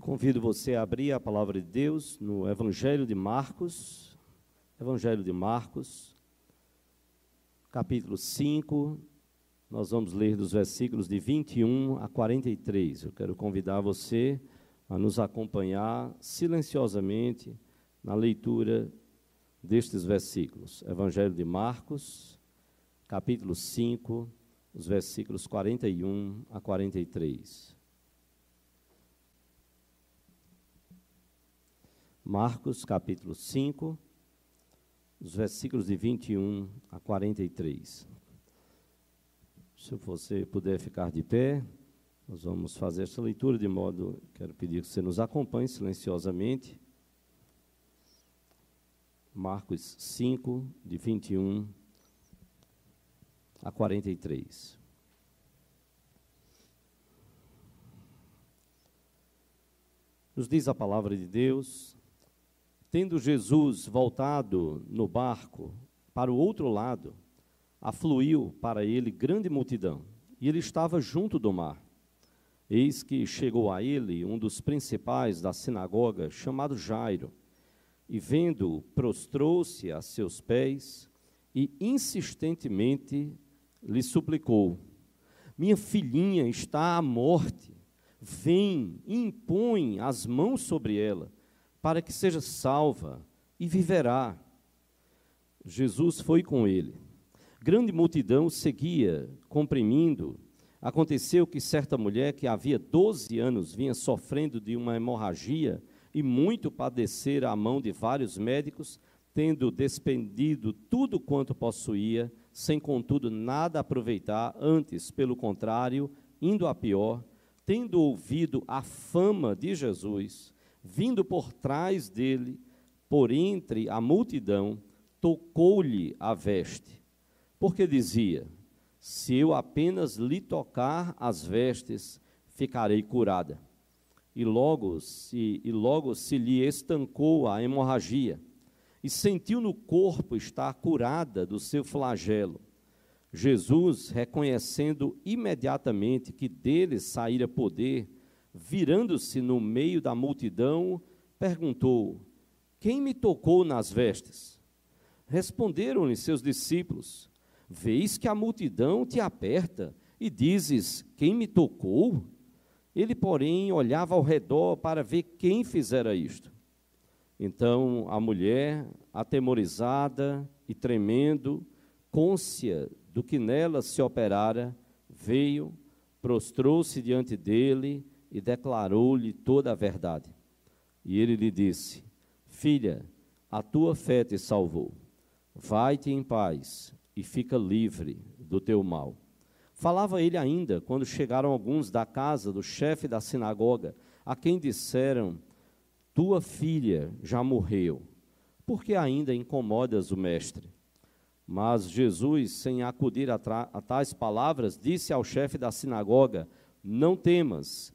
Convido você a abrir a palavra de Deus no Evangelho de Marcos, Evangelho de Marcos, capítulo 5. Nós vamos ler dos versículos de 21 a 43. Eu quero convidar você a nos acompanhar silenciosamente na leitura destes versículos. Evangelho de Marcos, capítulo 5, os versículos 41 a 43. Marcos, capítulo 5, os versículos de 21 a 43. Se você puder ficar de pé, nós vamos fazer essa leitura de modo, quero pedir que você nos acompanhe silenciosamente. Marcos 5, de 21 a 43. Nos diz a palavra de Deus, Tendo Jesus voltado no barco para o outro lado, afluiu para ele grande multidão, e ele estava junto do mar. Eis que chegou a ele um dos principais da sinagoga, chamado Jairo, e vendo-o, prostrou-se a seus pés e insistentemente lhe suplicou: Minha filhinha está à morte, vem e impõe as mãos sobre ela para que seja salva e viverá. Jesus foi com ele. Grande multidão seguia, comprimindo. Aconteceu que certa mulher que havia 12 anos vinha sofrendo de uma hemorragia e muito padecera à mão de vários médicos, tendo despendido tudo quanto possuía, sem contudo nada aproveitar, antes, pelo contrário, indo a pior, tendo ouvido a fama de Jesus, vindo por trás dele, por entre a multidão, tocou-lhe a veste, porque dizia: Se eu apenas lhe tocar as vestes, ficarei curada. E logo se, e logo se lhe estancou a hemorragia, e sentiu no corpo estar curada do seu flagelo. Jesus, reconhecendo imediatamente que dele saíra poder, virando-se no meio da multidão, perguntou: Quem me tocou nas vestes? Responderam-lhe seus discípulos: Vês que a multidão te aperta e dizes: Quem me tocou? Ele, porém, olhava ao redor para ver quem fizera isto. Então a mulher, atemorizada e tremendo, côncia do que nela se operara, veio, prostrou-se diante dele e declarou-lhe toda a verdade. E ele lhe disse: Filha, a tua fé te salvou. Vai-te em paz e fica livre do teu mal. Falava ele ainda quando chegaram alguns da casa do chefe da sinagoga, a quem disseram: Tua filha já morreu, porque ainda incomodas o mestre? Mas Jesus, sem acudir a, a tais palavras, disse ao chefe da sinagoga: Não temas,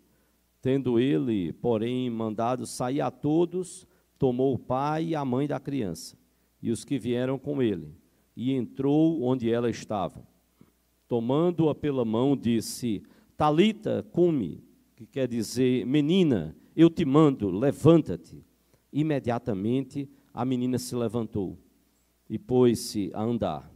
Tendo ele, porém, mandado sair a todos, tomou o pai e a mãe da criança, e os que vieram com ele, e entrou onde ela estava. Tomando-a pela mão, disse: Talita, cume, que quer dizer, menina, eu te mando, levanta-te. Imediatamente a menina se levantou e pôs-se a andar,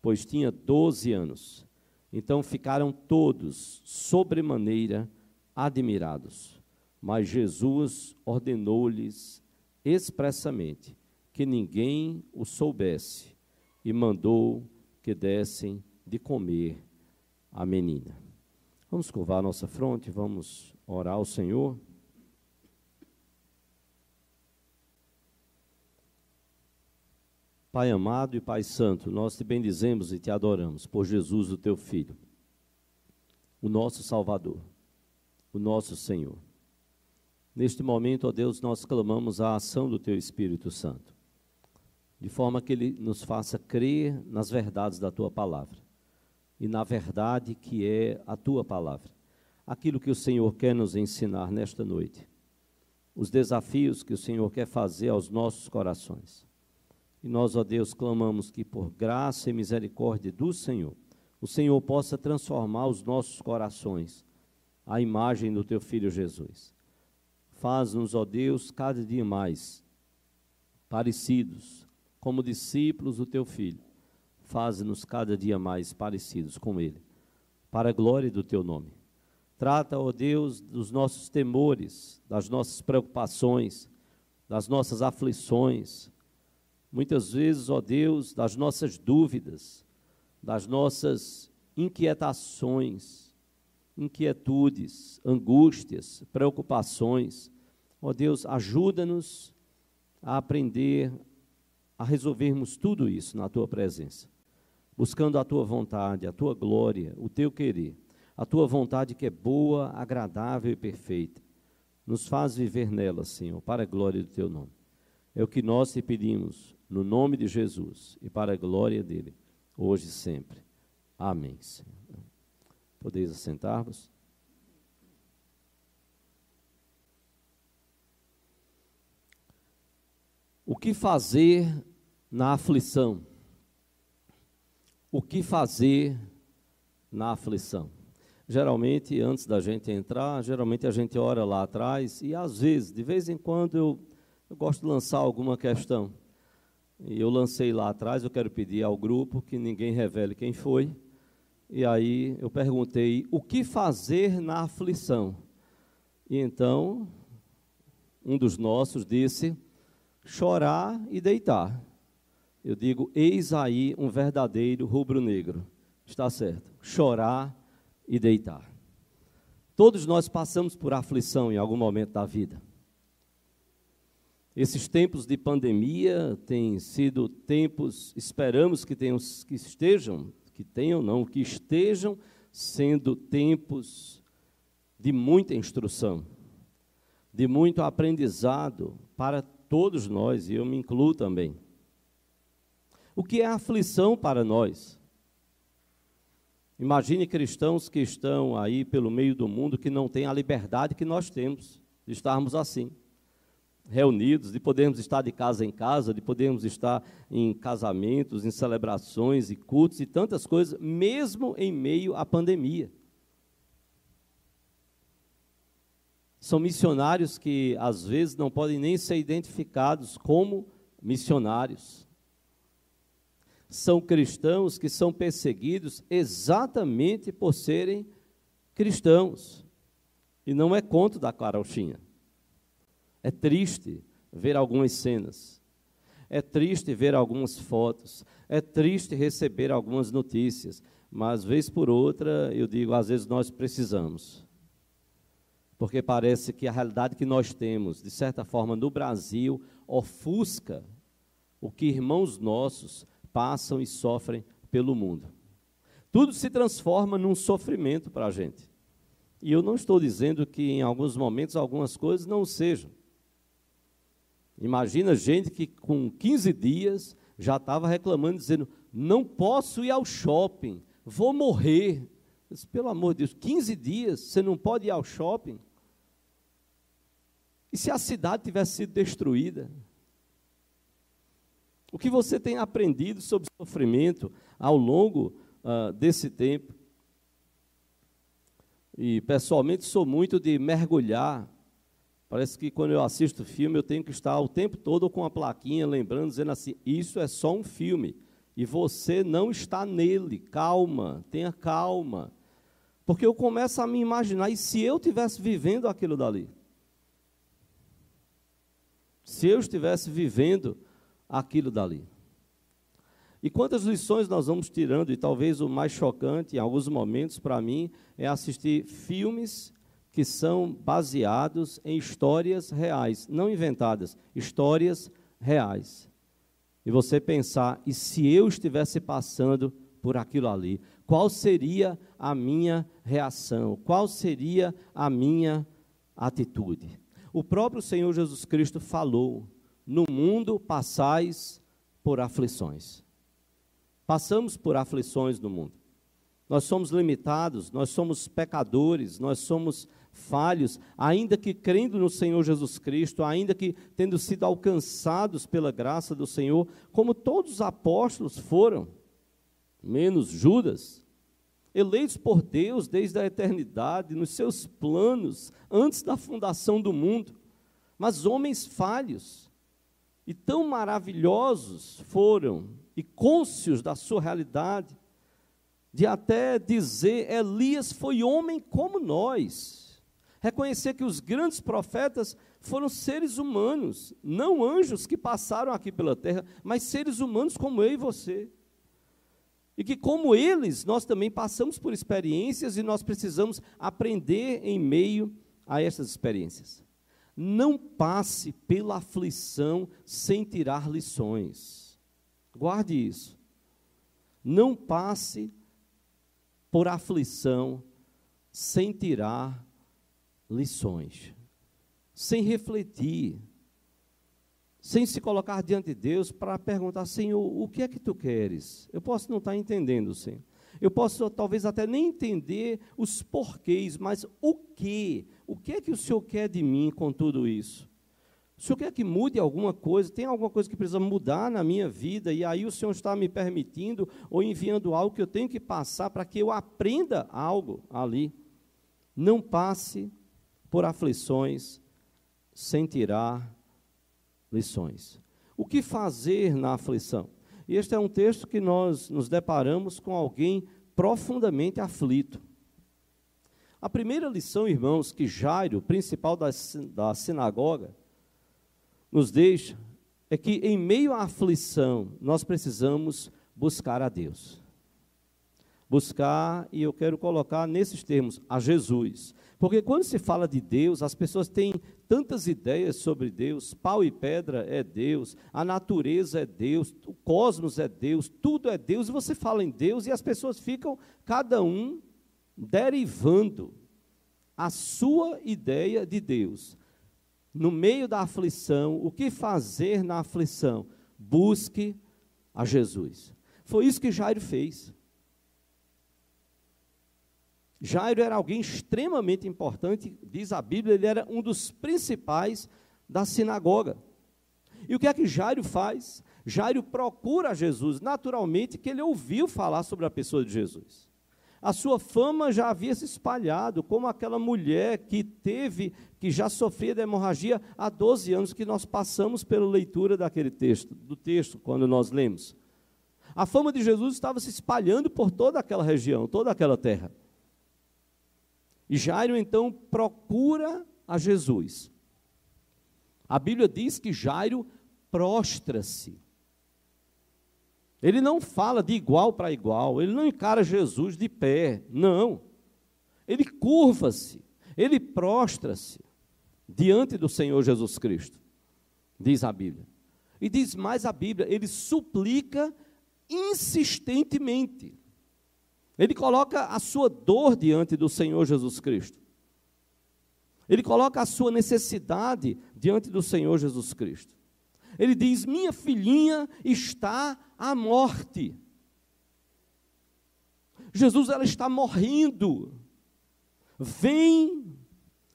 pois tinha doze anos. Então ficaram todos sobremaneira admirados. Mas Jesus ordenou-lhes expressamente que ninguém o soubesse e mandou que dessem de comer a menina. Vamos curvar nossa fronte, vamos orar ao Senhor. Pai amado e Pai santo, nós te bendizemos e te adoramos por Jesus, o teu filho, o nosso Salvador o nosso Senhor. Neste momento, ó Deus, nós clamamos a ação do Teu Espírito Santo, de forma que Ele nos faça crer nas verdades da Tua palavra e na verdade que é a Tua palavra. Aquilo que o Senhor quer nos ensinar nesta noite, os desafios que o Senhor quer fazer aos nossos corações. E nós, ó Deus, clamamos que por graça e misericórdia do Senhor, o Senhor possa transformar os nossos corações à imagem do Teu Filho Jesus Faz-nos, ó Deus, cada dia mais parecidos, como discípulos do teu filho. Faz-nos cada dia mais parecidos com ele, para a glória do teu nome. Trata, ó Deus, dos nossos temores, das nossas preocupações, das nossas aflições, muitas vezes, ó Deus, das nossas dúvidas, das nossas inquietações, inquietudes, angústias, preocupações. Ó oh Deus, ajuda-nos a aprender a resolvermos tudo isso na tua presença, buscando a tua vontade, a tua glória, o teu querer, a tua vontade que é boa, agradável e perfeita. Nos faz viver nela, Senhor, para a glória do teu nome. É o que nós te pedimos, no nome de Jesus e para a glória dele, hoje e sempre. Amém, Senhor. Podeis assentar-vos. O que fazer na aflição? O que fazer na aflição? Geralmente, antes da gente entrar, geralmente a gente ora lá atrás e às vezes, de vez em quando, eu, eu gosto de lançar alguma questão. E eu lancei lá atrás, eu quero pedir ao grupo que ninguém revele quem foi. E aí eu perguntei: o que fazer na aflição? E então, um dos nossos disse: chorar e deitar. Eu digo, eis aí um verdadeiro rubro-negro. Está certo. Chorar e deitar. Todos nós passamos por aflição em algum momento da vida. Esses tempos de pandemia têm sido tempos, esperamos que, tenham, que estejam, que tenham não, que estejam sendo tempos de muita instrução, de muito aprendizado para todos nós, e eu me incluo também. O que é aflição para nós? Imagine cristãos que estão aí pelo meio do mundo que não têm a liberdade que nós temos de estarmos assim, reunidos, de podermos estar de casa em casa, de podermos estar em casamentos, em celebrações e cultos e tantas coisas, mesmo em meio à pandemia. São missionários que às vezes não podem nem ser identificados como missionários. São cristãos que são perseguidos exatamente por serem cristãos. E não é conto da carochinha. É triste ver algumas cenas. É triste ver algumas fotos. É triste receber algumas notícias. Mas, vez por outra, eu digo, às vezes nós precisamos porque parece que a realidade que nós temos, de certa forma, no Brasil, ofusca o que irmãos nossos passam e sofrem pelo mundo. Tudo se transforma num sofrimento para a gente. E eu não estou dizendo que em alguns momentos algumas coisas não sejam. Imagina gente que com 15 dias já estava reclamando, dizendo: não posso ir ao shopping, vou morrer. Disse, Pelo amor de Deus, 15 dias você não pode ir ao shopping? E se a cidade tivesse sido destruída? O que você tem aprendido sobre sofrimento ao longo uh, desse tempo? E pessoalmente sou muito de mergulhar. Parece que quando eu assisto filme eu tenho que estar o tempo todo com a plaquinha lembrando, dizendo assim: isso é só um filme. E você não está nele. Calma, tenha calma. Porque eu começo a me imaginar, e se eu estivesse vivendo aquilo dali? Se eu estivesse vivendo aquilo dali. E quantas lições nós vamos tirando, e talvez o mais chocante em alguns momentos para mim é assistir filmes que são baseados em histórias reais, não inventadas, histórias reais. E você pensar, e se eu estivesse passando por aquilo ali, qual seria a minha reação? Qual seria a minha atitude? O próprio Senhor Jesus Cristo falou: No mundo passais por aflições. Passamos por aflições no mundo. Nós somos limitados, nós somos pecadores, nós somos falhos, ainda que crendo no Senhor Jesus Cristo, ainda que tendo sido alcançados pela graça do Senhor, como todos os apóstolos foram, menos Judas, eleitos por Deus desde a eternidade, nos seus planos, antes da fundação do mundo, mas homens falhos e tão maravilhosos foram e cônscios da sua realidade, de até dizer: Elias foi homem como nós. Reconhecer que os grandes profetas foram seres humanos, não anjos que passaram aqui pela terra, mas seres humanos como eu e você. E que, como eles, nós também passamos por experiências e nós precisamos aprender em meio a essas experiências. Não passe pela aflição sem tirar lições. Guarde isso. Não passe por aflição sem tirar lições, sem refletir, sem se colocar diante de Deus para perguntar, Senhor, o que é que tu queres? Eu posso não estar entendendo, Senhor. Eu posso talvez até nem entender os porquês, mas o que? O que é que o Senhor quer de mim com tudo isso? O Senhor quer que mude alguma coisa? Tem alguma coisa que precisa mudar na minha vida? E aí o Senhor está me permitindo ou enviando algo que eu tenho que passar para que eu aprenda algo ali. Não passe por aflições sem tirar lições. O que fazer na aflição? E este é um texto que nós nos deparamos com alguém profundamente aflito. A primeira lição, irmãos, que Jairo, principal da, da sinagoga, nos deixa é que, em meio à aflição, nós precisamos buscar a Deus. Buscar, e eu quero colocar nesses termos, a Jesus. Porque quando se fala de Deus, as pessoas têm tantas ideias sobre Deus, pau e pedra é Deus, a natureza é Deus, o cosmos é Deus, tudo é Deus, e você fala em Deus e as pessoas ficam, cada um, derivando a sua ideia de Deus. No meio da aflição, o que fazer na aflição? Busque a Jesus. Foi isso que Jairo fez. Jairo era alguém extremamente importante, diz a Bíblia, ele era um dos principais da sinagoga. E o que é que Jairo faz? Jairo procura Jesus, naturalmente que ele ouviu falar sobre a pessoa de Jesus. A sua fama já havia se espalhado, como aquela mulher que teve, que já sofria de hemorragia há 12 anos, que nós passamos pela leitura daquele texto, do texto, quando nós lemos. A fama de Jesus estava se espalhando por toda aquela região, toda aquela terra. E Jairo então procura a Jesus. A Bíblia diz que Jairo prostra-se. Ele não fala de igual para igual, ele não encara Jesus de pé, não. Ele curva-se, ele prostra-se diante do Senhor Jesus Cristo, diz a Bíblia. E diz mais a Bíblia, ele suplica insistentemente. Ele coloca a sua dor diante do Senhor Jesus Cristo. Ele coloca a sua necessidade diante do Senhor Jesus Cristo. Ele diz: Minha filhinha está à morte. Jesus, ela está morrendo. Vem,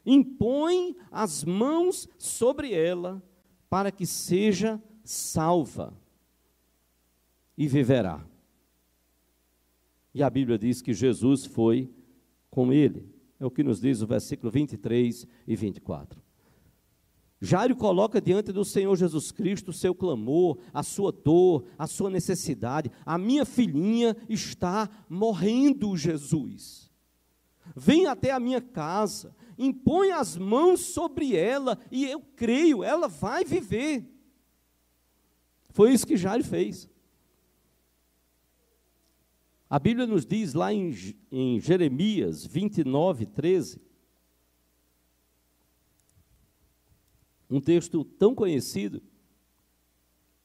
impõe as mãos sobre ela, para que seja salva e viverá. E a Bíblia diz que Jesus foi com ele. É o que nos diz o versículo 23 e 24. Jairo coloca diante do Senhor Jesus Cristo o seu clamor, a sua dor, a sua necessidade. A minha filhinha está morrendo, Jesus. Vem até a minha casa, impõe as mãos sobre ela e eu creio, ela vai viver. Foi isso que Jairo fez. A Bíblia nos diz lá em, em Jeremias 29, 13, um texto tão conhecido: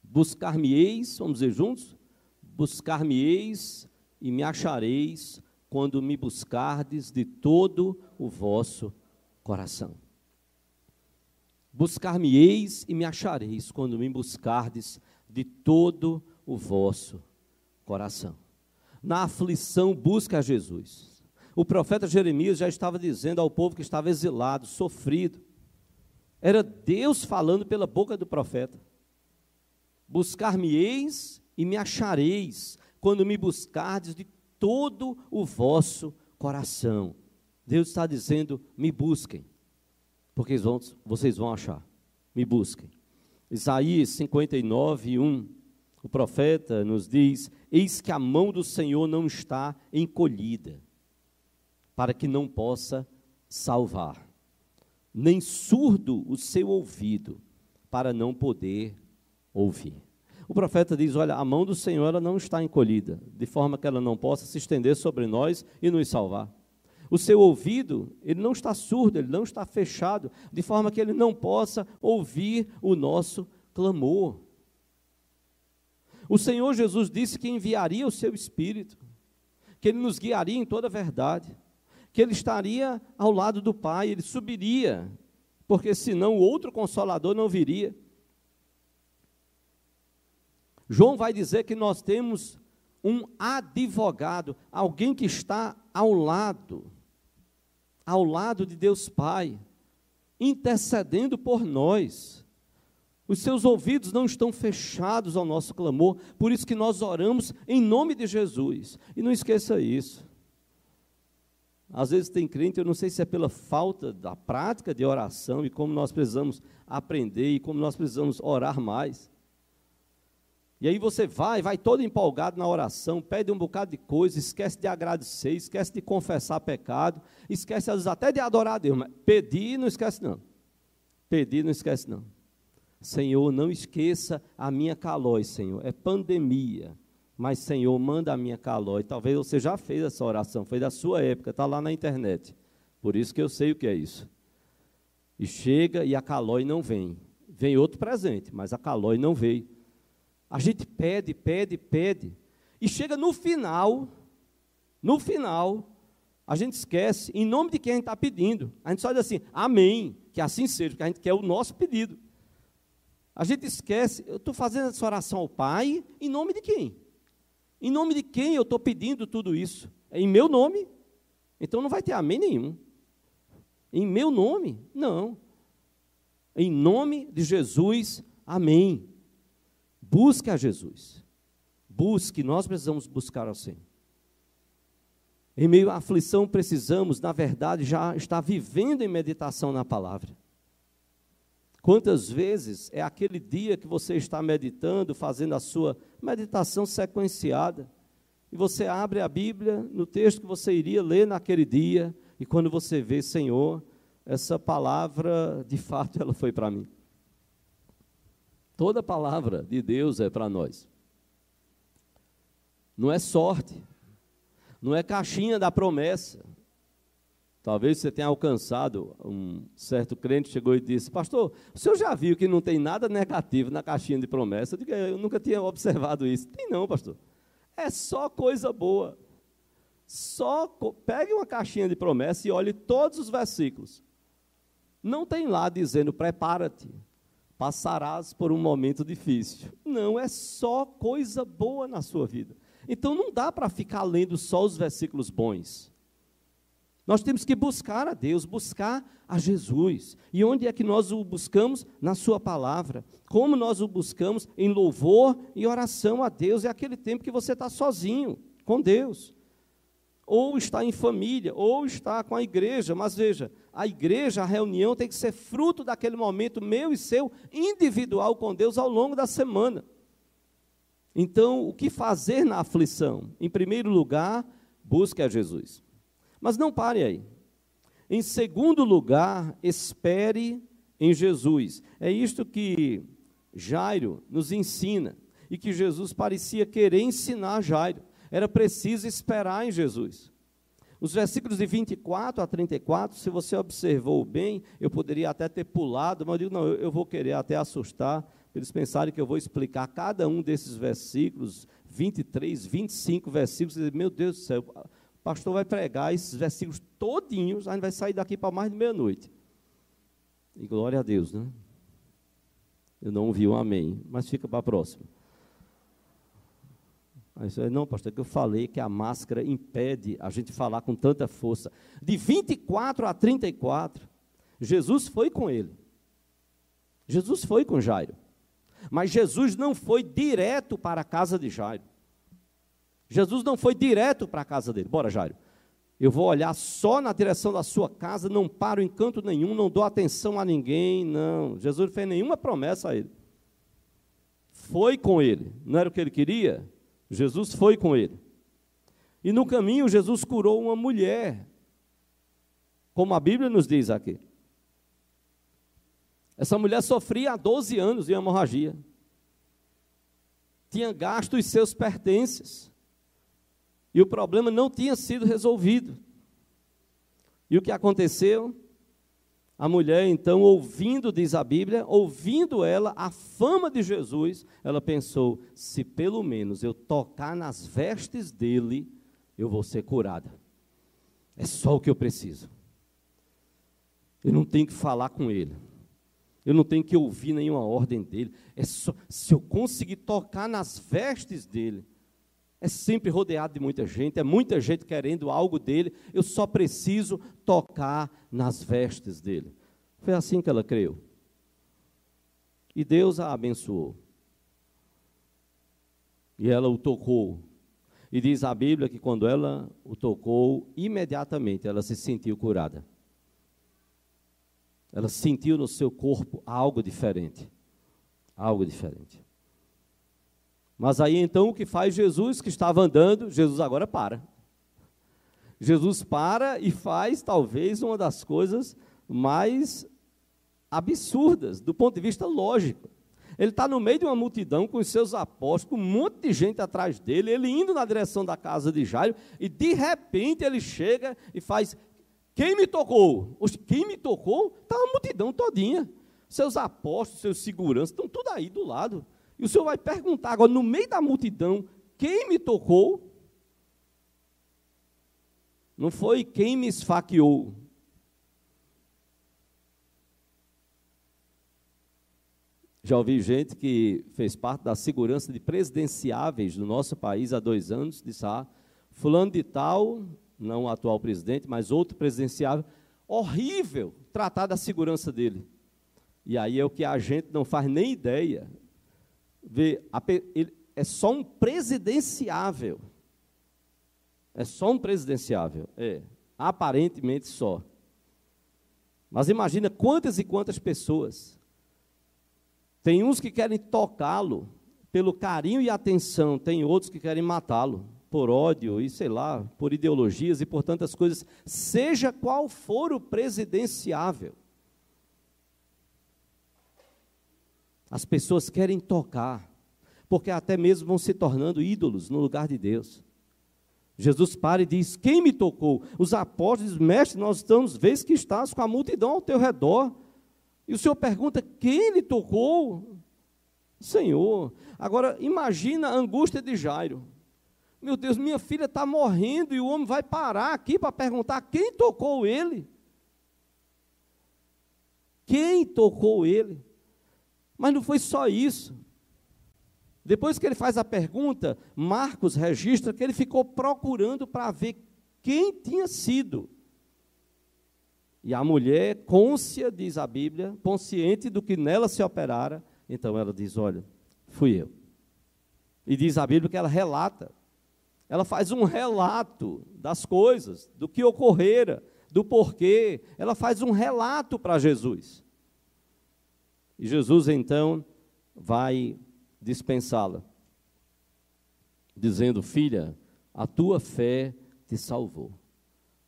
Buscar-me-eis, vamos dizer juntos? Buscar-me-eis e me achareis quando me buscardes de todo o vosso coração. Buscar-me-eis e me achareis quando me buscardes de todo o vosso coração. Na aflição, busca a Jesus. O profeta Jeremias já estava dizendo ao povo que estava exilado, sofrido. Era Deus falando pela boca do profeta. Buscar-me-eis e me achareis, quando me buscardes de todo o vosso coração. Deus está dizendo: me busquem, porque vocês vão achar. Me busquem. Isaías 59, 1. O profeta nos diz: Eis que a mão do Senhor não está encolhida, para que não possa salvar, nem surdo o seu ouvido, para não poder ouvir. O profeta diz: Olha, a mão do Senhor ela não está encolhida, de forma que ela não possa se estender sobre nós e nos salvar. O seu ouvido, ele não está surdo, ele não está fechado, de forma que ele não possa ouvir o nosso clamor. O Senhor Jesus disse que enviaria o seu Espírito, que ele nos guiaria em toda a verdade, que ele estaria ao lado do Pai, ele subiria, porque senão o outro consolador não viria. João vai dizer que nós temos um advogado, alguém que está ao lado, ao lado de Deus Pai, intercedendo por nós. Os seus ouvidos não estão fechados ao nosso clamor, por isso que nós oramos em nome de Jesus. E não esqueça isso. Às vezes tem crente, eu não sei se é pela falta da prática de oração e como nós precisamos aprender e como nós precisamos orar mais. E aí você vai, vai todo empolgado na oração, pede um bocado de coisa, esquece de agradecer, esquece de confessar pecado, esquece às vezes até de adorar a Deus, mas pedir não esquece não. Pedir não esquece não. Senhor, não esqueça a minha calói, Senhor. É pandemia. Mas, Senhor, manda a minha calói. Talvez você já fez essa oração, foi da sua época, está lá na internet. Por isso que eu sei o que é isso. E chega e a calói não vem. Vem outro presente, mas a calói não veio. A gente pede, pede, pede. E chega no final, no final, a gente esquece em nome de quem a gente está pedindo. A gente só diz assim, amém, que assim seja, porque a gente quer o nosso pedido. A gente esquece, eu estou fazendo essa oração ao Pai, em nome de quem? Em nome de quem eu estou pedindo tudo isso? É em meu nome? Então não vai ter amém nenhum. Em meu nome? Não. Em nome de Jesus, amém. Busque a Jesus. Busque, nós precisamos buscar ao Senhor. Em meio à aflição, precisamos, na verdade, já estar vivendo em meditação na palavra. Quantas vezes é aquele dia que você está meditando, fazendo a sua meditação sequenciada, e você abre a Bíblia no texto que você iria ler naquele dia, e quando você vê, Senhor, essa palavra, de fato, ela foi para mim. Toda palavra de Deus é para nós. Não é sorte, não é caixinha da promessa. Talvez você tenha alcançado, um certo crente chegou e disse: Pastor, o senhor já viu que não tem nada negativo na caixinha de promessa? Eu, digo, eu nunca tinha observado isso. Tem não, pastor. É só coisa boa. Só pegue uma caixinha de promessa e olhe todos os versículos. Não tem lá dizendo prepara-te, passarás por um momento difícil. Não, é só coisa boa na sua vida. Então não dá para ficar lendo só os versículos bons. Nós temos que buscar a Deus, buscar a Jesus. E onde é que nós o buscamos? Na Sua palavra. Como nós o buscamos? Em louvor e oração a Deus. É aquele tempo que você está sozinho com Deus. Ou está em família, ou está com a igreja. Mas veja, a igreja, a reunião tem que ser fruto daquele momento meu e seu, individual com Deus ao longo da semana. Então, o que fazer na aflição? Em primeiro lugar, busque a Jesus. Mas não pare aí. Em segundo lugar, espere em Jesus. É isto que Jairo nos ensina e que Jesus parecia querer ensinar Jairo. Era preciso esperar em Jesus. Os versículos de 24 a 34, se você observou bem, eu poderia até ter pulado, mas eu digo, não, eu, vou querer até assustar, eles pensarem que eu vou explicar cada um desses versículos, 23, 25 versículos, e meu Deus do céu, pastor vai pregar esses versículos todinhos, a gente vai sair daqui para mais de meia-noite. E glória a Deus, né? Eu não ouvi um amém, mas fica para a próxima. Aí você, não, pastor, é que eu falei que a máscara impede a gente falar com tanta força. De 24 a 34, Jesus foi com ele. Jesus foi com Jairo. Mas Jesus não foi direto para a casa de Jairo. Jesus não foi direto para a casa dele. Bora, Jairo. Eu vou olhar só na direção da sua casa, não paro em canto nenhum, não dou atenção a ninguém, não. Jesus não fez nenhuma promessa a ele. Foi com ele. Não era o que ele queria? Jesus foi com ele. E no caminho, Jesus curou uma mulher, como a Bíblia nos diz aqui. Essa mulher sofria há 12 anos de hemorragia. Tinha gasto os seus pertences. E o problema não tinha sido resolvido. E o que aconteceu? A mulher, então, ouvindo, diz a Bíblia, ouvindo ela a fama de Jesus, ela pensou: se pelo menos eu tocar nas vestes dele, eu vou ser curada. É só o que eu preciso. Eu não tenho que falar com ele. Eu não tenho que ouvir nenhuma ordem dele. É só se eu conseguir tocar nas vestes dele. É sempre rodeado de muita gente, é muita gente querendo algo dele. Eu só preciso tocar nas vestes dele. Foi assim que ela creu. E Deus a abençoou. E ela o tocou. E diz a Bíblia que quando ela o tocou, imediatamente ela se sentiu curada. Ela sentiu no seu corpo algo diferente. Algo diferente. Mas aí então o que faz Jesus, que estava andando, Jesus agora para. Jesus para e faz talvez uma das coisas mais absurdas do ponto de vista lógico. Ele está no meio de uma multidão com os seus apóstolos, um monte de gente atrás dele, ele indo na direção da casa de Jairo, e de repente ele chega e faz: Quem me tocou? Quem me tocou? Está a multidão todinha. Seus apóstolos, seus seguranças, estão tudo aí do lado. E o senhor vai perguntar agora, no meio da multidão, quem me tocou? Não foi quem me esfaqueou. Já ouvi gente que fez parte da segurança de presidenciáveis do nosso país há dois anos, disse, ah, fulano de tal, não o atual presidente, mas outro presidenciável, horrível tratar da segurança dele. E aí é o que a gente não faz nem ideia vê, ele é só um presidenciável. É só um presidenciável, é, aparentemente só. Mas imagina quantas e quantas pessoas. Tem uns que querem tocá-lo pelo carinho e atenção, tem outros que querem matá-lo por ódio e sei lá, por ideologias e por tantas coisas, seja qual for o presidenciável. As pessoas querem tocar, porque até mesmo vão se tornando ídolos no lugar de Deus. Jesus para e diz: Quem me tocou? Os apóstolos dizem: Mestre, nós estamos, vês que estás com a multidão ao teu redor. E o Senhor pergunta: Quem lhe tocou? Senhor. Agora, imagina a angústia de Jairo. Meu Deus, minha filha está morrendo e o homem vai parar aqui para perguntar quem tocou ele. Quem tocou ele? Mas não foi só isso. Depois que ele faz a pergunta, Marcos registra que ele ficou procurando para ver quem tinha sido. E a mulher, côncia, diz a Bíblia, consciente do que nela se operara, então ela diz: Olha, fui eu. E diz a Bíblia que ela relata, ela faz um relato das coisas, do que ocorrera, do porquê, ela faz um relato para Jesus. E Jesus então vai dispensá-la, dizendo: Filha, a tua fé te salvou.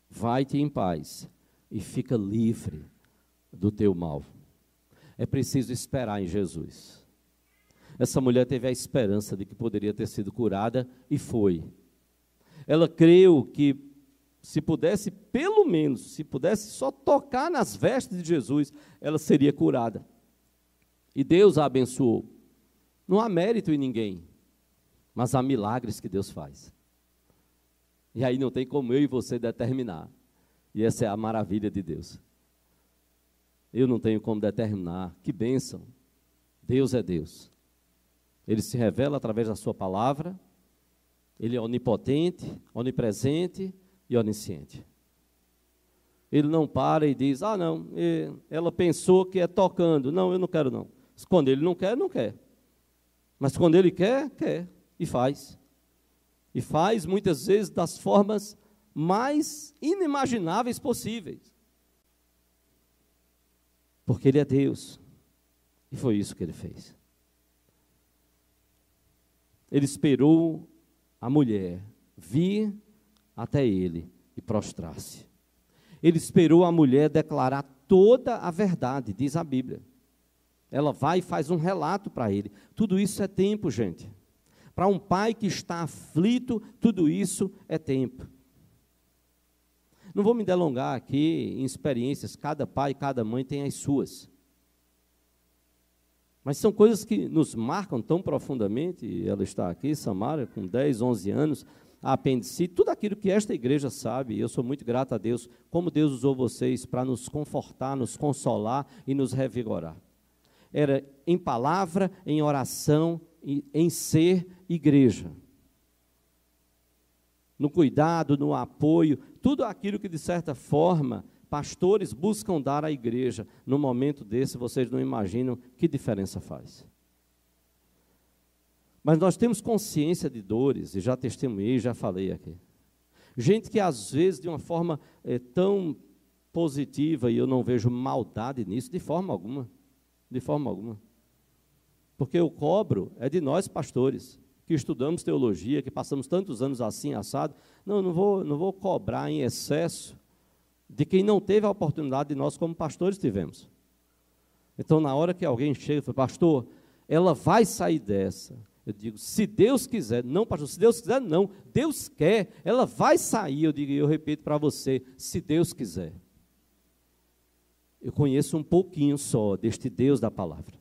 Vai-te em paz e fica livre do teu mal. É preciso esperar em Jesus. Essa mulher teve a esperança de que poderia ter sido curada e foi. Ela creu que se pudesse, pelo menos, se pudesse só tocar nas vestes de Jesus, ela seria curada. E Deus a abençoou. Não há mérito em ninguém, mas há milagres que Deus faz. E aí não tem como eu e você determinar. E essa é a maravilha de Deus. Eu não tenho como determinar. Que bênção. Deus é Deus. Ele se revela através da sua palavra. Ele é onipotente, onipresente e onisciente. Ele não para e diz: Ah, não, ela pensou que é tocando. Não, eu não quero, não. Quando ele não quer, não quer. Mas quando ele quer, quer. E faz. E faz muitas vezes das formas mais inimagináveis possíveis. Porque ele é Deus. E foi isso que ele fez. Ele esperou a mulher vir até ele e prostrar-se. Ele esperou a mulher declarar toda a verdade, diz a Bíblia. Ela vai e faz um relato para ele. Tudo isso é tempo, gente. Para um pai que está aflito, tudo isso é tempo. Não vou me delongar aqui em experiências, cada pai, cada mãe tem as suas. Mas são coisas que nos marcam tão profundamente. Ela está aqui, Samara, com 10, 11 anos, a apendicite, tudo aquilo que esta igreja sabe. E eu sou muito grato a Deus, como Deus usou vocês para nos confortar, nos consolar e nos revigorar. Era em palavra, em oração, em ser igreja. No cuidado, no apoio, tudo aquilo que de certa forma pastores buscam dar à igreja, no momento desse, vocês não imaginam que diferença faz. Mas nós temos consciência de dores, e já testemunhei, já falei aqui. Gente que às vezes, de uma forma é, tão positiva, e eu não vejo maldade nisso, de forma alguma. De forma alguma. Porque o cobro é de nós, pastores, que estudamos teologia, que passamos tantos anos assim, assado. Não, não vou, não vou cobrar em excesso de quem não teve a oportunidade de nós, como pastores, tivemos. Então, na hora que alguém chega e fala, pastor, ela vai sair dessa. Eu digo, se Deus quiser, não, pastor, se Deus quiser, não. Deus quer, ela vai sair. Eu digo, eu repito para você, se Deus quiser. Eu conheço um pouquinho só deste Deus da palavra.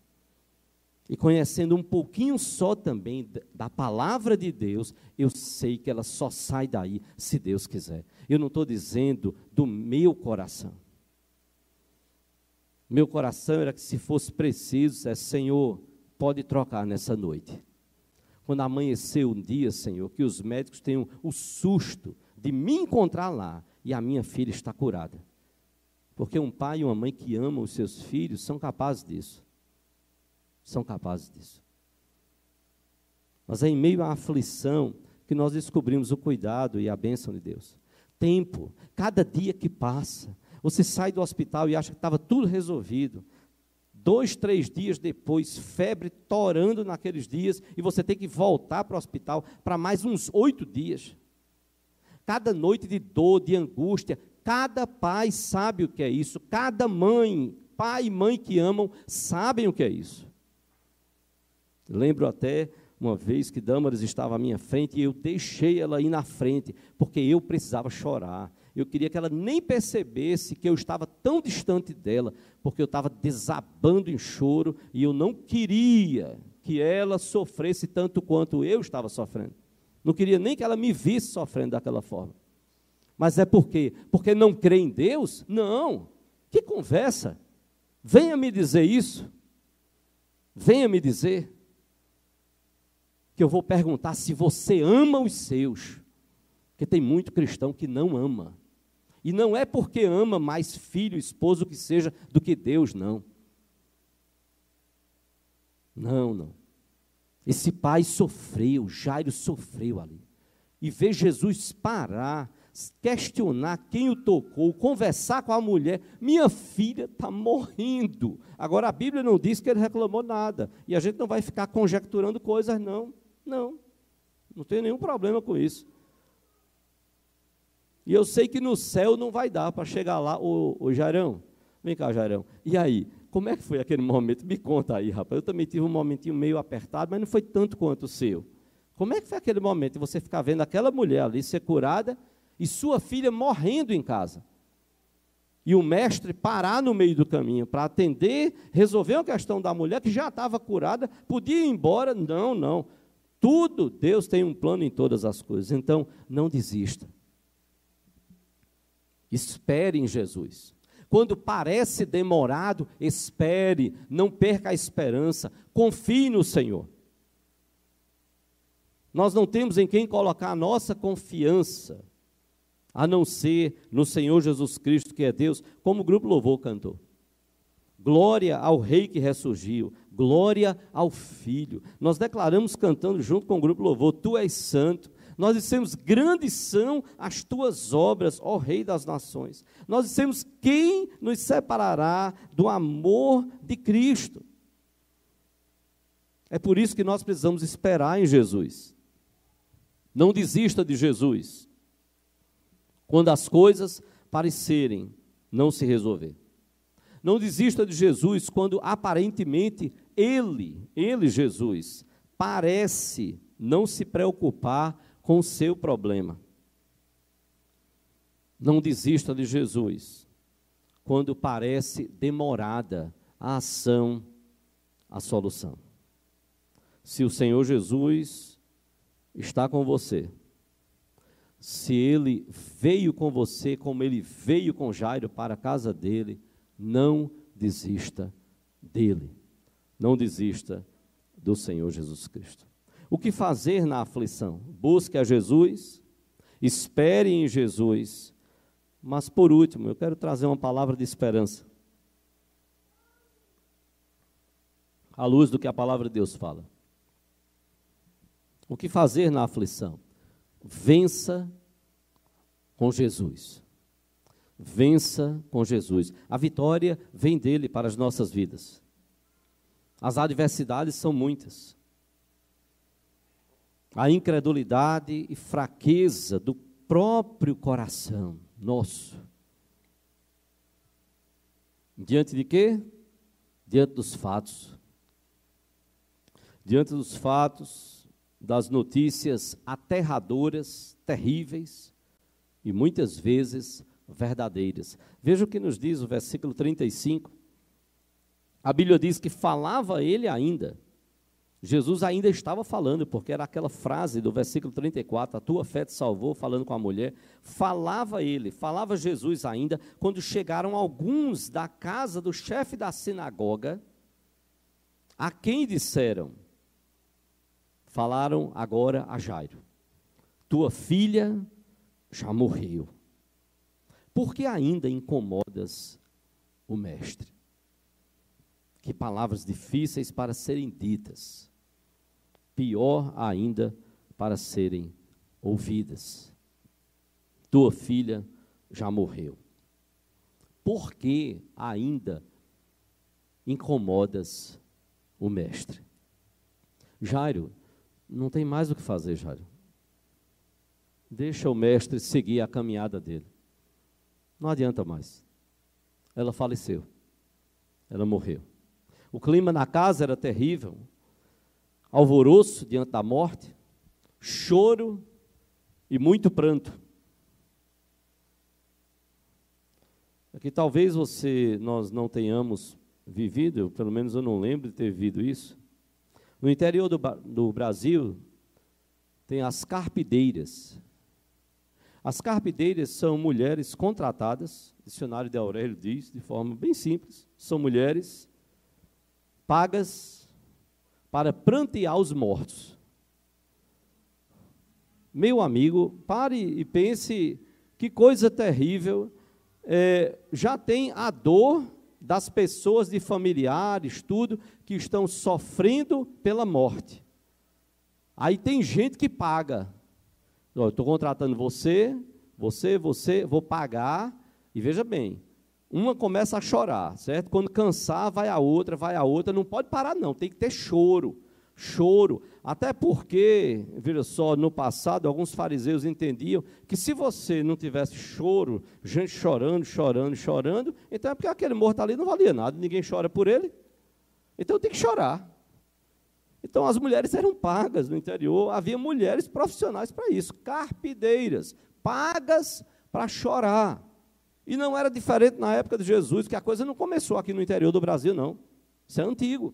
E conhecendo um pouquinho só também da palavra de Deus, eu sei que ela só sai daí se Deus quiser. Eu não estou dizendo do meu coração. Meu coração era que se fosse preciso, é Senhor, pode trocar nessa noite. Quando amanhecer um dia, Senhor, que os médicos tenham o susto de me encontrar lá e a minha filha está curada. Porque um pai e uma mãe que amam os seus filhos são capazes disso. São capazes disso. Mas é em meio à aflição que nós descobrimos o cuidado e a bênção de Deus tempo, cada dia que passa. Você sai do hospital e acha que estava tudo resolvido. Dois, três dias depois, febre torando naqueles dias, e você tem que voltar para o hospital para mais uns oito dias. Cada noite de dor, de angústia, cada pai sabe o que é isso, cada mãe, pai e mãe que amam, sabem o que é isso. Lembro até uma vez que Damaris estava à minha frente e eu deixei ela ir na frente, porque eu precisava chorar. Eu queria que ela nem percebesse que eu estava tão distante dela, porque eu estava desabando em choro e eu não queria que ela sofresse tanto quanto eu estava sofrendo. Não queria nem que ela me visse sofrendo daquela forma. Mas é por quê? Porque não crê em Deus? Não. Que conversa. Venha me dizer isso. Venha me dizer que eu vou perguntar se você ama os seus. Porque tem muito cristão que não ama. E não é porque ama mais filho, esposo, o que seja, do que Deus, não. Não, não. Esse pai sofreu, Jairo sofreu ali. E ver Jesus parar, questionar quem o tocou, conversar com a mulher, minha filha está morrendo. Agora a Bíblia não diz que ele reclamou nada. E a gente não vai ficar conjecturando coisas, não. Não, não tenho nenhum problema com isso. E eu sei que no céu não vai dar para chegar lá, ô Jairão, vem cá, Jairão. E aí, como é que foi aquele momento? Me conta aí, rapaz. Eu também tive um momentinho meio apertado, mas não foi tanto quanto o seu. Como é que foi aquele momento você ficar vendo aquela mulher ali ser curada e sua filha morrendo em casa? E o mestre parar no meio do caminho para atender, resolver uma questão da mulher que já estava curada, podia ir embora? Não, não. Tudo, Deus tem um plano em todas as coisas. Então, não desista. Espere em Jesus. Quando parece demorado, espere, não perca a esperança, confie no Senhor. Nós não temos em quem colocar a nossa confiança, a não ser no Senhor Jesus Cristo, que é Deus, como o grupo Louvor cantou. Glória ao Rei que ressurgiu, glória ao Filho. Nós declaramos cantando junto com o grupo Louvor: Tu és santo. Nós dissemos: Grandes são as tuas obras, ó Rei das nações. Nós dissemos: Quem nos separará do amor de Cristo? É por isso que nós precisamos esperar em Jesus. Não desista de Jesus. Quando as coisas parecerem não se resolver. Não desista de Jesus quando aparentemente ele, ele Jesus, parece não se preocupar com o seu problema. Não desista de Jesus quando parece demorada a ação, a solução. Se o Senhor Jesus está com você. Se ele veio com você, como ele veio com Jairo para a casa dele, não desista dele. Não desista do Senhor Jesus Cristo. O que fazer na aflição? Busque a Jesus, espere em Jesus. Mas por último, eu quero trazer uma palavra de esperança. À luz do que a palavra de Deus fala. O que fazer na aflição? Vença com Jesus. Vença com Jesus. A vitória vem dele para as nossas vidas. As adversidades são muitas. A incredulidade e fraqueza do próprio coração nosso. Diante de quê? Diante dos fatos. Diante dos fatos, das notícias aterradoras, terríveis e muitas vezes verdadeiras. Veja o que nos diz o versículo 35. A Bíblia diz que falava ele ainda. Jesus ainda estava falando, porque era aquela frase do versículo 34, a tua fé te salvou, falando com a mulher. Falava ele, falava Jesus ainda, quando chegaram alguns da casa do chefe da sinagoga, a quem disseram: falaram agora a Jairo: Tua filha já morreu. Por que ainda incomodas o mestre? Que palavras difíceis para serem ditas, pior ainda para serem ouvidas. Tua filha já morreu. Por que ainda incomodas o mestre? Jairo não tem mais o que fazer, Jairo. Deixa o mestre seguir a caminhada dele. Não adianta mais. Ela faleceu. Ela morreu. O clima na casa era terrível. Alvoroço diante da morte, choro e muito pranto. É que talvez você nós não tenhamos vivido, pelo menos eu não lembro de ter vivido isso. No interior do, do Brasil, tem as carpideiras. As carpideiras são mulheres contratadas, dicionário de Aurélio diz de forma bem simples: são mulheres pagas para prantear os mortos. Meu amigo, pare e pense que coisa terrível. É, já tem a dor das pessoas, de familiares, tudo, que estão sofrendo pela morte. Aí tem gente que paga. Estou contratando você, você, você, vou pagar. E veja bem, uma começa a chorar, certo? Quando cansar, vai a outra, vai a outra. Não pode parar, não, tem que ter choro. Choro. Até porque, veja só, no passado, alguns fariseus entendiam que se você não tivesse choro, gente chorando, chorando, chorando, então é porque aquele morto ali não valia nada, ninguém chora por ele. Então tem que chorar. Então as mulheres eram pagas no interior, havia mulheres profissionais para isso, carpideiras, pagas para chorar. E não era diferente na época de Jesus, que a coisa não começou aqui no interior do Brasil, não. Isso é antigo.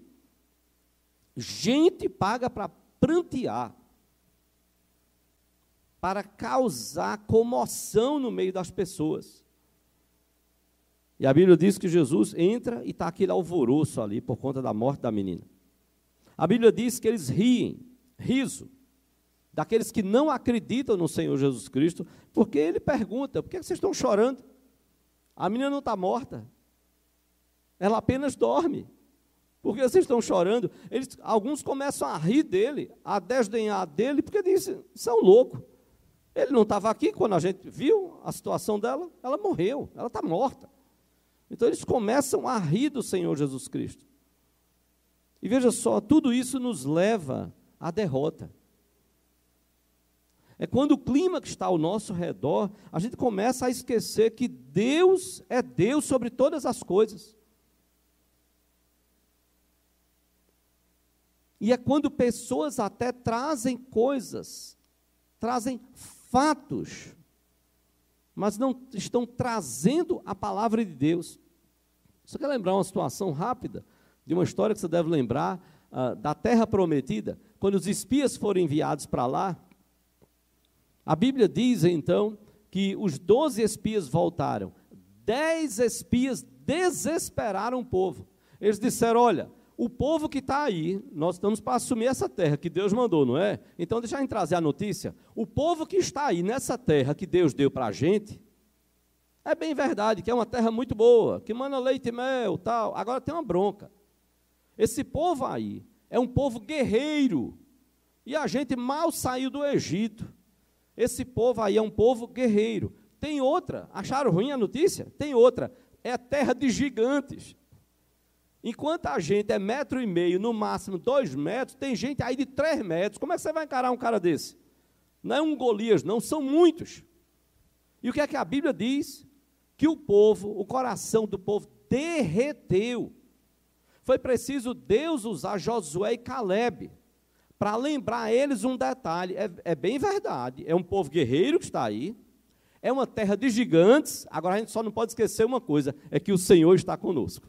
Gente paga para prantear, para causar comoção no meio das pessoas. E a Bíblia diz que Jesus entra e está aquele alvoroço ali por conta da morte da menina. A Bíblia diz que eles riem, riso, daqueles que não acreditam no Senhor Jesus Cristo, porque ele pergunta: por que vocês estão chorando? A menina não está morta, ela apenas dorme. Por que vocês estão chorando? Eles, alguns começam a rir dele, a desdenhar dele, porque dizem: são loucos. Ele não estava aqui quando a gente viu a situação dela, ela morreu, ela está morta. Então eles começam a rir do Senhor Jesus Cristo. E veja só, tudo isso nos leva à derrota. É quando o clima que está ao nosso redor, a gente começa a esquecer que Deus é Deus sobre todas as coisas. E é quando pessoas até trazem coisas, trazem fatos, mas não estão trazendo a palavra de Deus. Você quer lembrar uma situação rápida de uma história que você deve lembrar uh, da Terra Prometida, quando os espias foram enviados para lá? A Bíblia diz então que os doze espias voltaram, dez espias desesperaram o povo. Eles disseram: Olha, o povo que está aí, nós estamos para assumir essa terra que Deus mandou, não é? Então, deixa eu trazer a notícia. O povo que está aí nessa terra que Deus deu para a gente, é bem verdade que é uma terra muito boa, que manda leite e mel, tal. Agora tem uma bronca. Esse povo aí é um povo guerreiro. E a gente mal saiu do Egito. Esse povo aí é um povo guerreiro. Tem outra, acharam ruim a notícia? Tem outra, é terra de gigantes. Enquanto a gente é metro e meio, no máximo dois metros, tem gente aí de três metros. Como é que você vai encarar um cara desse? Não é um Golias, não, são muitos. E o que é que a Bíblia diz? Que o povo, o coração do povo derreteu. Foi preciso Deus usar Josué e Caleb para lembrar a eles um detalhe. É, é bem verdade, é um povo guerreiro que está aí, é uma terra de gigantes. Agora a gente só não pode esquecer uma coisa: é que o Senhor está conosco.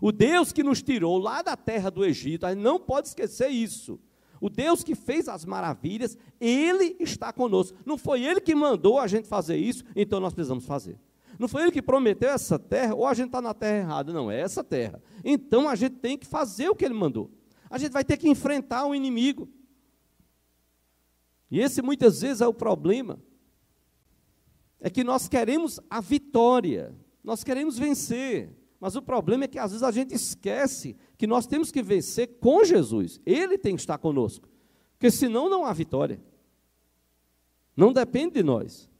O Deus que nos tirou lá da terra do Egito, a gente não pode esquecer isso. O Deus que fez as maravilhas, Ele está conosco. Não foi Ele que mandou a gente fazer isso, então nós precisamos fazer. Não foi Ele que prometeu essa terra, ou a gente está na terra errada. Não, é essa terra. Então a gente tem que fazer o que Ele mandou. A gente vai ter que enfrentar o inimigo. E esse muitas vezes é o problema. É que nós queremos a vitória, nós queremos vencer. Mas o problema é que às vezes a gente esquece que nós temos que vencer com Jesus. Ele tem que estar conosco. Porque senão não há vitória. Não depende de nós.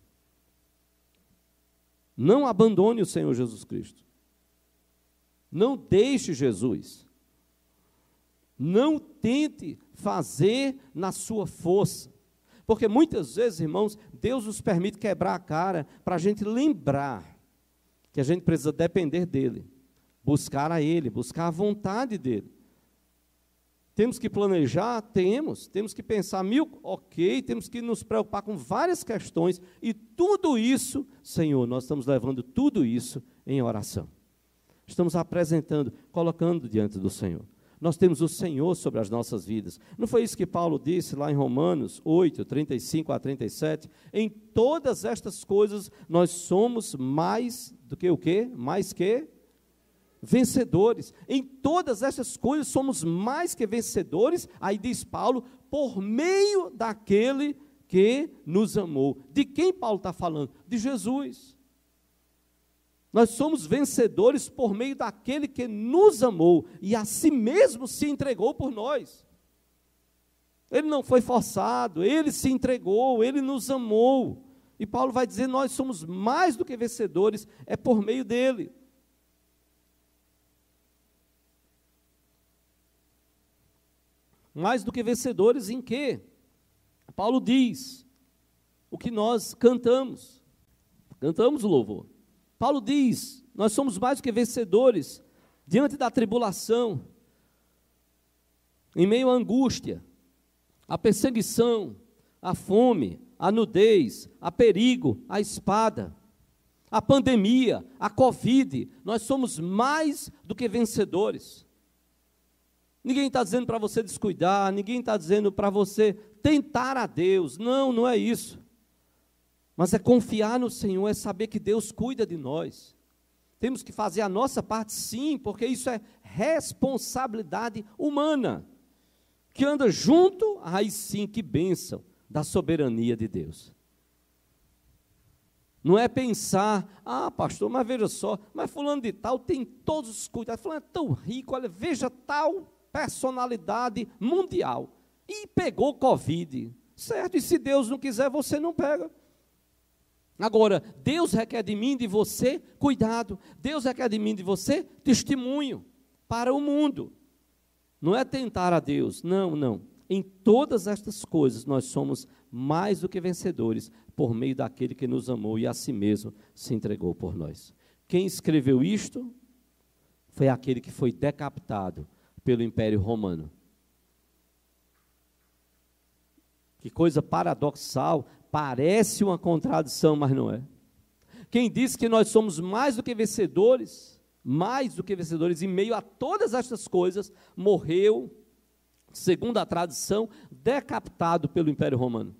Não abandone o Senhor Jesus Cristo. Não deixe Jesus. Não tente fazer na sua força. Porque muitas vezes, irmãos, Deus nos permite quebrar a cara para a gente lembrar que a gente precisa depender dele buscar a Ele, buscar a vontade dEle. Temos que planejar? Temos. Temos que pensar mil, ok. Temos que nos preocupar com várias questões. E tudo isso, Senhor, nós estamos levando tudo isso em oração. Estamos apresentando, colocando diante do Senhor. Nós temos o Senhor sobre as nossas vidas. Não foi isso que Paulo disse lá em Romanos 8, 35 a 37? Em todas estas coisas nós somos mais do que o quê? Mais que vencedores. Em todas essas coisas somos mais que vencedores, aí diz Paulo, por meio daquele que nos amou. De quem Paulo está falando? De Jesus. Nós somos vencedores por meio daquele que nos amou e a si mesmo se entregou por nós. Ele não foi forçado, ele se entregou, ele nos amou. E Paulo vai dizer: nós somos mais do que vencedores, é por meio dele. Mais do que vencedores em quê? Paulo diz o que nós cantamos. Cantamos o louvor. Paulo diz: nós somos mais do que vencedores diante da tribulação, em meio à angústia, à perseguição, à fome, à nudez, a perigo, à espada, à pandemia, à Covid. Nós somos mais do que vencedores. Ninguém está dizendo para você descuidar, ninguém está dizendo para você tentar a Deus. Não, não é isso. Mas é confiar no Senhor, é saber que Deus cuida de nós, Temos que fazer a nossa parte, sim, porque isso é responsabilidade humana, que anda junto, aí sim, que bênção da soberania de Deus. Não é pensar, ah, pastor, mas veja só, mas fulano de tal tem todos os cuidados, fulano é tão rico, olha, veja tal personalidade mundial. E pegou Covid, certo? E se Deus não quiser, você não pega. Agora, Deus requer de mim, de você, cuidado. Deus requer de mim, de você, testemunho para o mundo. Não é tentar a Deus, não, não. Em todas estas coisas nós somos mais do que vencedores por meio daquele que nos amou e a si mesmo se entregou por nós. Quem escreveu isto foi aquele que foi decapitado pelo Império Romano. Que coisa paradoxal, parece uma contradição, mas não é. Quem diz que nós somos mais do que vencedores, mais do que vencedores, em meio a todas estas coisas, morreu, segundo a tradição, decapitado pelo Império Romano.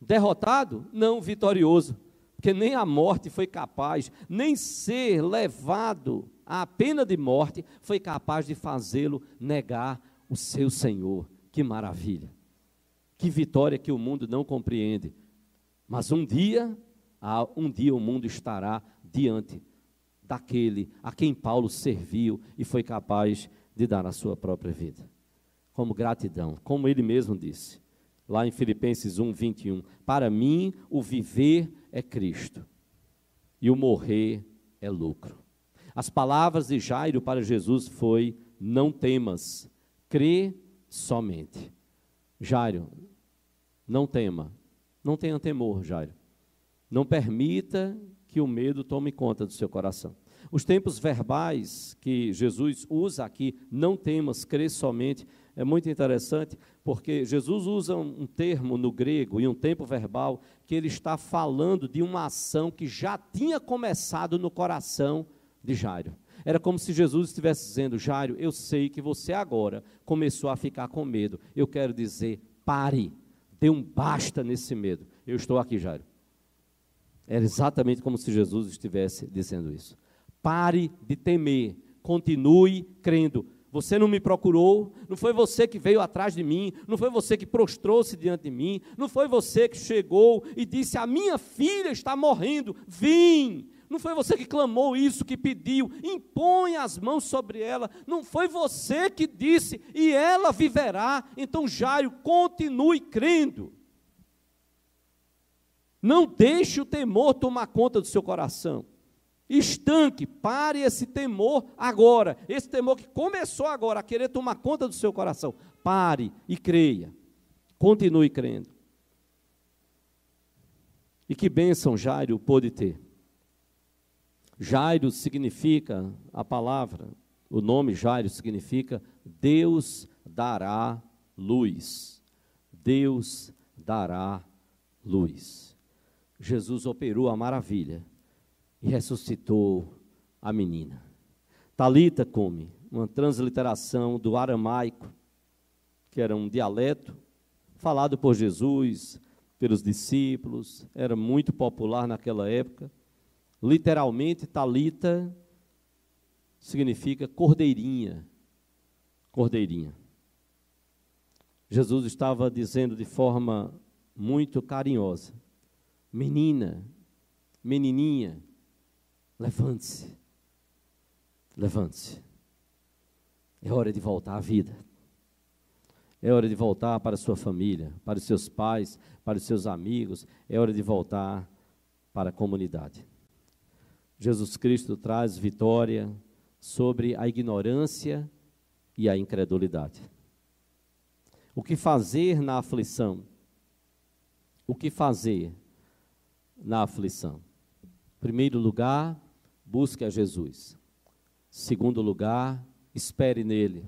Derrotado? Não, vitorioso. Porque nem a morte foi capaz, nem ser levado à pena de morte foi capaz de fazê-lo negar o seu Senhor. Que maravilha! Que vitória que o mundo não compreende. Mas um dia, um dia o mundo estará diante daquele a quem Paulo serviu e foi capaz de dar a sua própria vida. Como gratidão, como ele mesmo disse lá em Filipenses 1, 21. Para mim, o viver é Cristo e o morrer é lucro. As palavras de Jairo para Jesus foi: não temas, crê somente. Jairo, não tema, não tenha temor, Jairo. Não permita que o medo tome conta do seu coração. Os tempos verbais que Jesus usa aqui, não temas, crê somente, é muito interessante, porque Jesus usa um termo no grego e um tempo verbal que ele está falando de uma ação que já tinha começado no coração de Jairo. Era como se Jesus estivesse dizendo: Jairo, eu sei que você agora começou a ficar com medo. Eu quero dizer, pare, dê um basta nesse medo. Eu estou aqui, Jairo. Era exatamente como se Jesus estivesse dizendo isso. Pare de temer, continue crendo. Você não me procurou, não foi você que veio atrás de mim, não foi você que prostrou-se diante de mim, não foi você que chegou e disse: A minha filha está morrendo, vim. Não foi você que clamou isso, que pediu, impõe as mãos sobre ela. Não foi você que disse, e ela viverá. Então, Jairo, continue crendo. Não deixe o temor tomar conta do seu coração. Estanque, pare esse temor agora. Esse temor que começou agora a querer tomar conta do seu coração. Pare e creia. Continue crendo. E que bênção Jairo pôde ter. Jairo significa, a palavra, o nome Jairo significa Deus dará luz. Deus dará luz. Jesus operou a maravilha e ressuscitou a menina. Talita come, uma transliteração do aramaico, que era um dialeto falado por Jesus, pelos discípulos, era muito popular naquela época. Literalmente, Talita significa cordeirinha. Cordeirinha. Jesus estava dizendo de forma muito carinhosa: Menina, menininha, Levante-se. Levante-se. É hora de voltar à vida. É hora de voltar para a sua família, para os seus pais, para os seus amigos. É hora de voltar para a comunidade. Jesus Cristo traz vitória sobre a ignorância e a incredulidade. O que fazer na aflição? O que fazer na aflição? Em primeiro lugar, busque a Jesus. Segundo lugar, espere nele.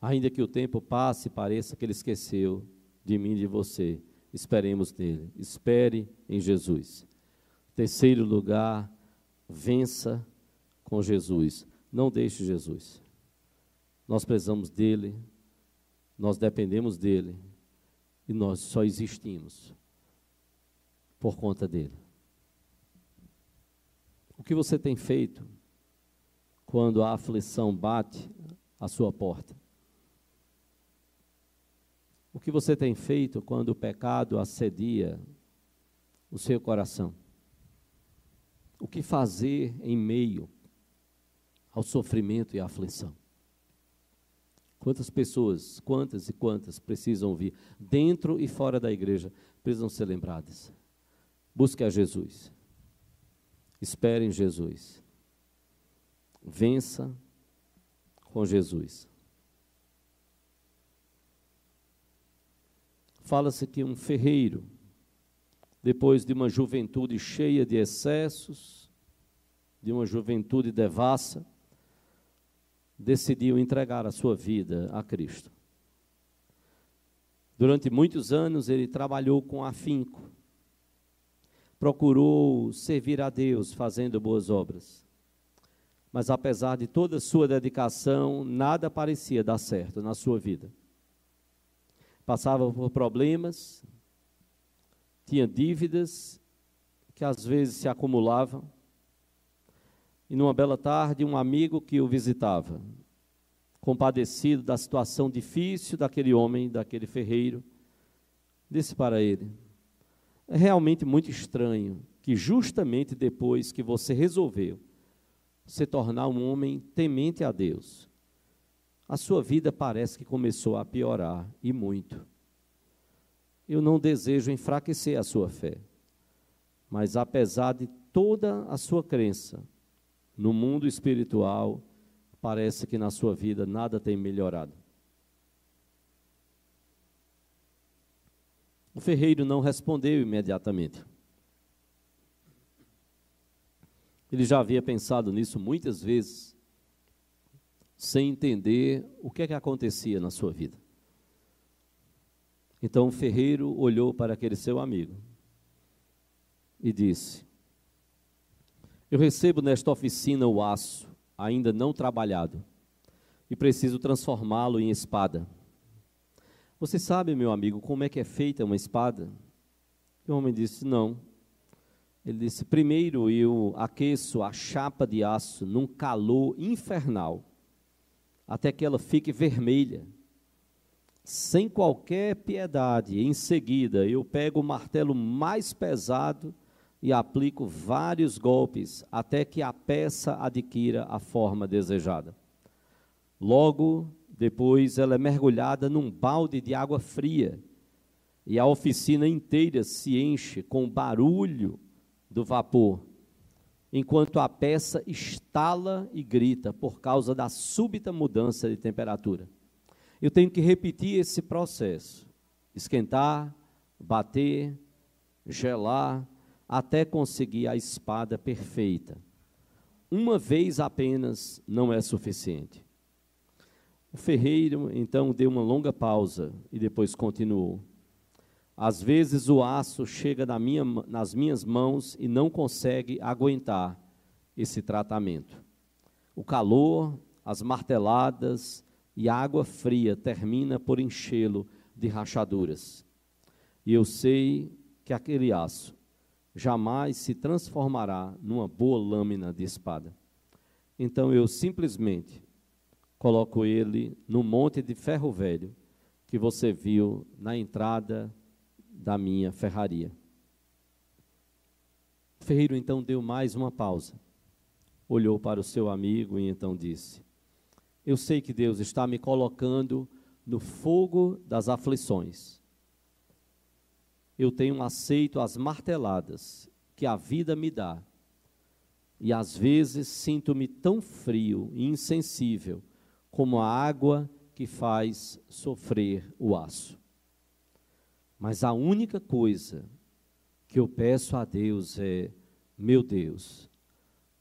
Ainda que o tempo passe e pareça que ele esqueceu de mim e de você, esperemos nele. Espere em Jesus. Terceiro lugar, vença com Jesus. Não deixe Jesus. Nós precisamos dele, nós dependemos dele e nós só existimos por conta dele. O que você tem feito quando a aflição bate à sua porta? O que você tem feito quando o pecado assedia o seu coração? O que fazer em meio ao sofrimento e à aflição? Quantas pessoas, quantas e quantas precisam ouvir, dentro e fora da igreja, precisam ser lembradas? Busque a Jesus. Espere em Jesus. Vença com Jesus. Fala-se que um ferreiro, depois de uma juventude cheia de excessos, de uma juventude devassa, decidiu entregar a sua vida a Cristo. Durante muitos anos ele trabalhou com afinco, procurou servir a Deus fazendo boas obras. Mas apesar de toda a sua dedicação, nada parecia dar certo na sua vida. Passava por problemas, tinha dívidas que às vezes se acumulavam. E numa bela tarde, um amigo que o visitava, compadecido da situação difícil daquele homem, daquele ferreiro, disse para ele: realmente muito estranho que, justamente depois que você resolveu se tornar um homem temente a Deus, a sua vida parece que começou a piorar e muito. Eu não desejo enfraquecer a sua fé, mas apesar de toda a sua crença no mundo espiritual, parece que na sua vida nada tem melhorado. O ferreiro não respondeu imediatamente. Ele já havia pensado nisso muitas vezes, sem entender o que é que acontecia na sua vida. Então o ferreiro olhou para aquele seu amigo e disse: Eu recebo nesta oficina o aço ainda não trabalhado e preciso transformá-lo em espada. Você sabe, meu amigo, como é que é feita uma espada? o homem disse: Não. Ele disse: Primeiro eu aqueço a chapa de aço num calor infernal, até que ela fique vermelha. Sem qualquer piedade, em seguida eu pego o martelo mais pesado e aplico vários golpes até que a peça adquira a forma desejada. Logo depois, ela é mergulhada num balde de água fria e a oficina inteira se enche com o barulho do vapor, enquanto a peça estala e grita por causa da súbita mudança de temperatura. Eu tenho que repetir esse processo: esquentar, bater, gelar, até conseguir a espada perfeita. Uma vez apenas não é suficiente. O ferreiro então deu uma longa pausa e depois continuou. Às vezes o aço chega na minha, nas minhas mãos e não consegue aguentar esse tratamento. O calor, as marteladas e a água fria termina por enchê-lo de rachaduras. E eu sei que aquele aço jamais se transformará numa boa lâmina de espada. Então eu simplesmente coloco ele no monte de ferro velho que você viu na entrada da minha ferraria. Ferreiro então deu mais uma pausa, olhou para o seu amigo e então disse: Eu sei que Deus está me colocando no fogo das aflições eu tenho aceito as marteladas que a vida me dá. E às vezes sinto-me tão frio e insensível como a água que faz sofrer o aço. Mas a única coisa que eu peço a Deus é: meu Deus,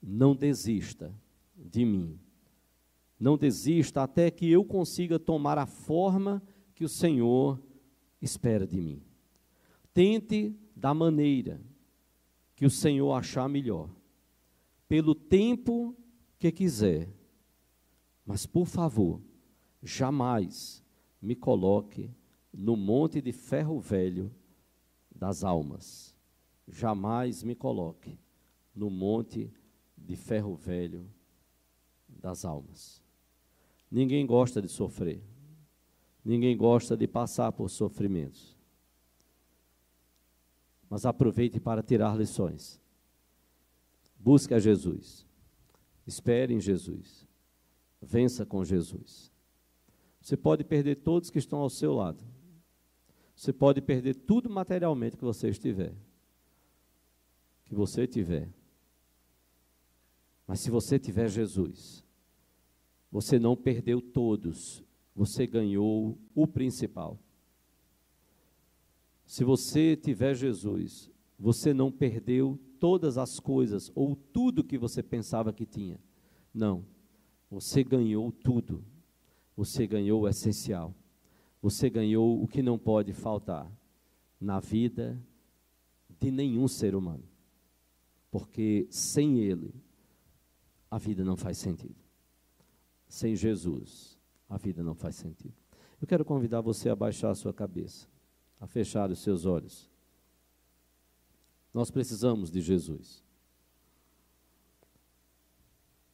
não desista de mim. Não desista até que eu consiga tomar a forma que o Senhor espera de mim. Tente da maneira que o Senhor achar melhor, pelo tempo que quiser, mas por favor, jamais me coloque no monte de ferro velho das almas. Jamais me coloque no monte de ferro velho das almas. Ninguém gosta de sofrer. Ninguém gosta de passar por sofrimentos. Mas aproveite para tirar lições. Busque a Jesus. Espere em Jesus. Vença com Jesus. Você pode perder todos que estão ao seu lado. Você pode perder tudo materialmente que você estiver. Que você tiver. Mas se você tiver Jesus, você não perdeu todos, você ganhou o principal. Se você tiver Jesus, você não perdeu todas as coisas ou tudo que você pensava que tinha. Não. Você ganhou tudo. Você ganhou o essencial. Você ganhou o que não pode faltar na vida de nenhum ser humano. Porque sem ele, a vida não faz sentido. Sem Jesus, a vida não faz sentido. Eu quero convidar você a baixar a sua cabeça, a fechar os seus olhos. Nós precisamos de Jesus.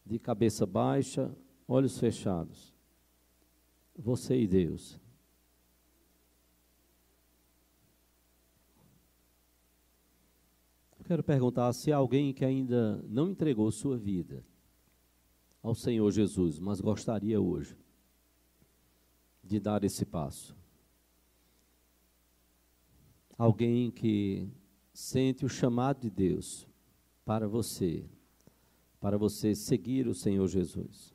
De cabeça baixa, olhos fechados. Você e Deus. Eu quero perguntar se há alguém que ainda não entregou sua vida ao Senhor Jesus, mas gostaria hoje de dar esse passo. Alguém que sente o chamado de Deus para você, para você seguir o Senhor Jesus,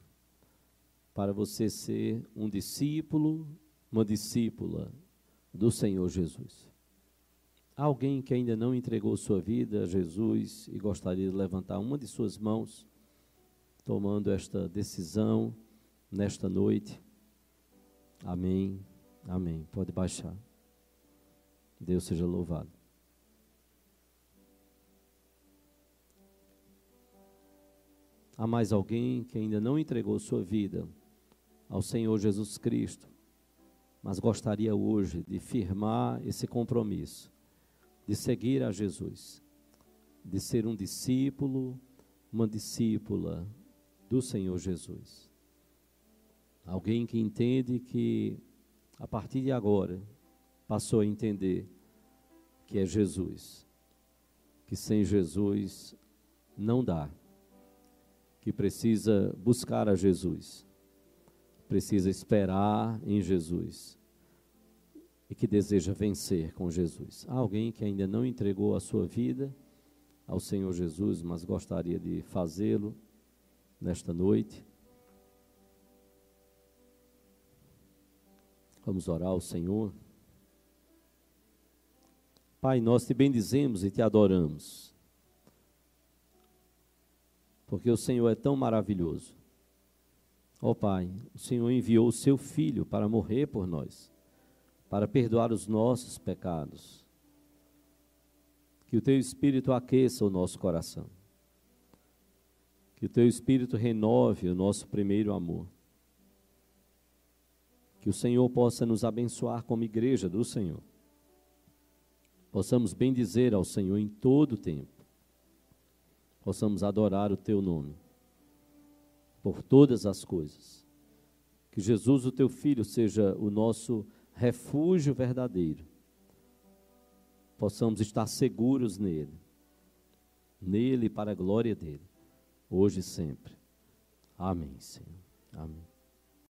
para você ser um discípulo, uma discípula do Senhor Jesus. Alguém que ainda não entregou sua vida a Jesus e gostaria de levantar uma de suas mãos, tomando esta decisão nesta noite. Amém. Amém. Pode baixar. Deus seja louvado. Há mais alguém que ainda não entregou sua vida ao Senhor Jesus Cristo, mas gostaria hoje de firmar esse compromisso, de seguir a Jesus, de ser um discípulo, uma discípula do Senhor Jesus. Alguém que entende que, a partir de agora, passou a entender que é Jesus. Que sem Jesus não dá. Que precisa buscar a Jesus. Precisa esperar em Jesus. E que deseja vencer com Jesus. Há alguém que ainda não entregou a sua vida ao Senhor Jesus, mas gostaria de fazê-lo nesta noite. Vamos orar ao Senhor. Pai, nós te bendizemos e te adoramos. Porque o Senhor é tão maravilhoso. Ó oh, Pai, o Senhor enviou o seu filho para morrer por nós, para perdoar os nossos pecados. Que o teu espírito aqueça o nosso coração. Que o teu espírito renove o nosso primeiro amor. Que o Senhor possa nos abençoar como igreja do Senhor. Possamos bendizer ao Senhor em todo o tempo. Possamos adorar o teu nome por todas as coisas. Que Jesus, o teu filho, seja o nosso refúgio verdadeiro. Possamos estar seguros nele. Nele para a glória dele, hoje e sempre. Amém, Senhor. Amém.